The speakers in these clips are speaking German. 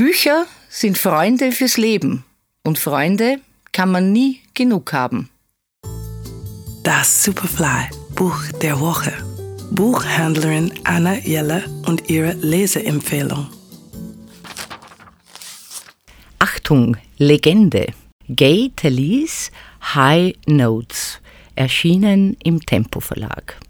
Bücher sind Freunde fürs Leben und Freunde kann man nie genug haben. Das Superfly Buch der Woche. Buchhändlerin Anna Jelle und ihre Leseempfehlung. Achtung, Legende. Gay Talese High Notes, erschienen im Tempo Verlag.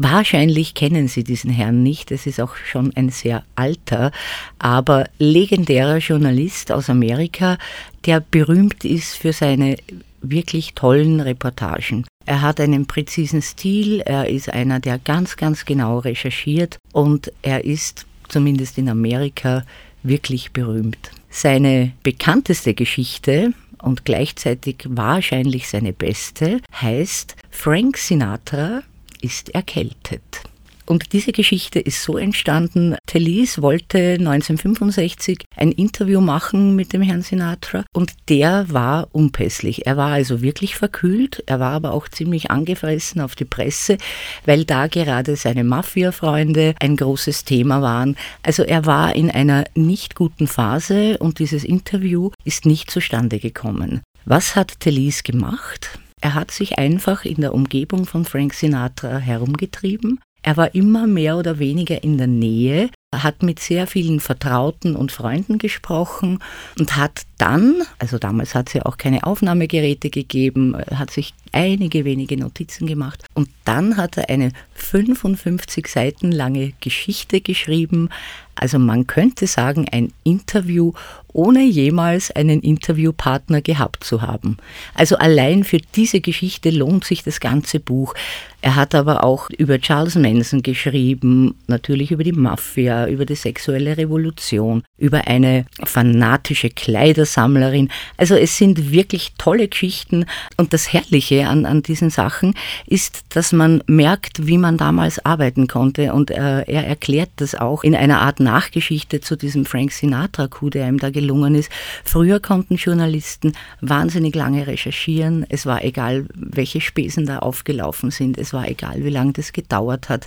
Wahrscheinlich kennen Sie diesen Herrn nicht, es ist auch schon ein sehr alter, aber legendärer Journalist aus Amerika, der berühmt ist für seine wirklich tollen Reportagen. Er hat einen präzisen Stil, er ist einer, der ganz, ganz genau recherchiert und er ist, zumindest in Amerika, wirklich berühmt. Seine bekannteste Geschichte und gleichzeitig wahrscheinlich seine beste heißt Frank Sinatra ist erkältet. Und diese Geschichte ist so entstanden. Tellis wollte 1965 ein Interview machen mit dem Herrn Sinatra und der war unpässlich. Er war also wirklich verkühlt, er war aber auch ziemlich angefressen auf die Presse, weil da gerade seine Mafia-Freunde ein großes Thema waren. Also er war in einer nicht guten Phase und dieses Interview ist nicht zustande gekommen. Was hat Tellis gemacht? Er hat sich einfach in der Umgebung von Frank Sinatra herumgetrieben. Er war immer mehr oder weniger in der Nähe, hat mit sehr vielen Vertrauten und Freunden gesprochen und hat dann, also damals hat es ja auch keine Aufnahmegeräte gegeben, hat sich einige wenige Notizen gemacht und dann hat er eine 55 Seiten lange Geschichte geschrieben. Also man könnte sagen, ein Interview, ohne jemals einen Interviewpartner gehabt zu haben. Also allein für diese Geschichte lohnt sich das ganze Buch. Er hat aber auch über Charles Manson geschrieben, natürlich über die Mafia, über die sexuelle Revolution, über eine fanatische Kleidersammlerin. Also es sind wirklich tolle Geschichten und das Herrliche an, an diesen Sachen ist, dass man merkt, wie man damals arbeiten konnte und äh, er erklärt das auch in einer Art Nachgeschichte zu diesem Frank Sinatra-Coup, der ihm da gelungen ist. Früher konnten Journalisten wahnsinnig lange recherchieren. Es war egal, welche Spesen da aufgelaufen sind. Es war egal, wie lange das gedauert hat.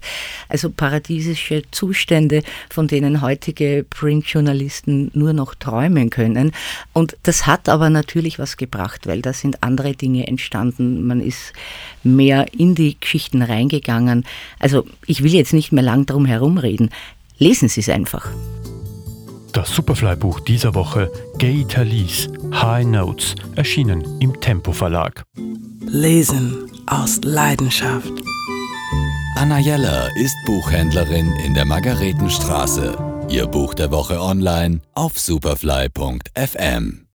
Also paradiesische Zustände, von denen heutige Printjournalisten nur noch träumen können. Und das hat aber natürlich was gebracht, weil da sind andere Dinge entstanden. Man ist mehr in die Geschichten reingegangen. Also ich will jetzt nicht mehr lang drum herumreden. Lesen Sie es einfach. Das Superfly-Buch dieser Woche, Gay Talese, High Notes, erschienen im Tempo Verlag. Lesen aus Leidenschaft. Anna Jeller ist Buchhändlerin in der Margaretenstraße. Ihr Buch der Woche online auf superfly.fm.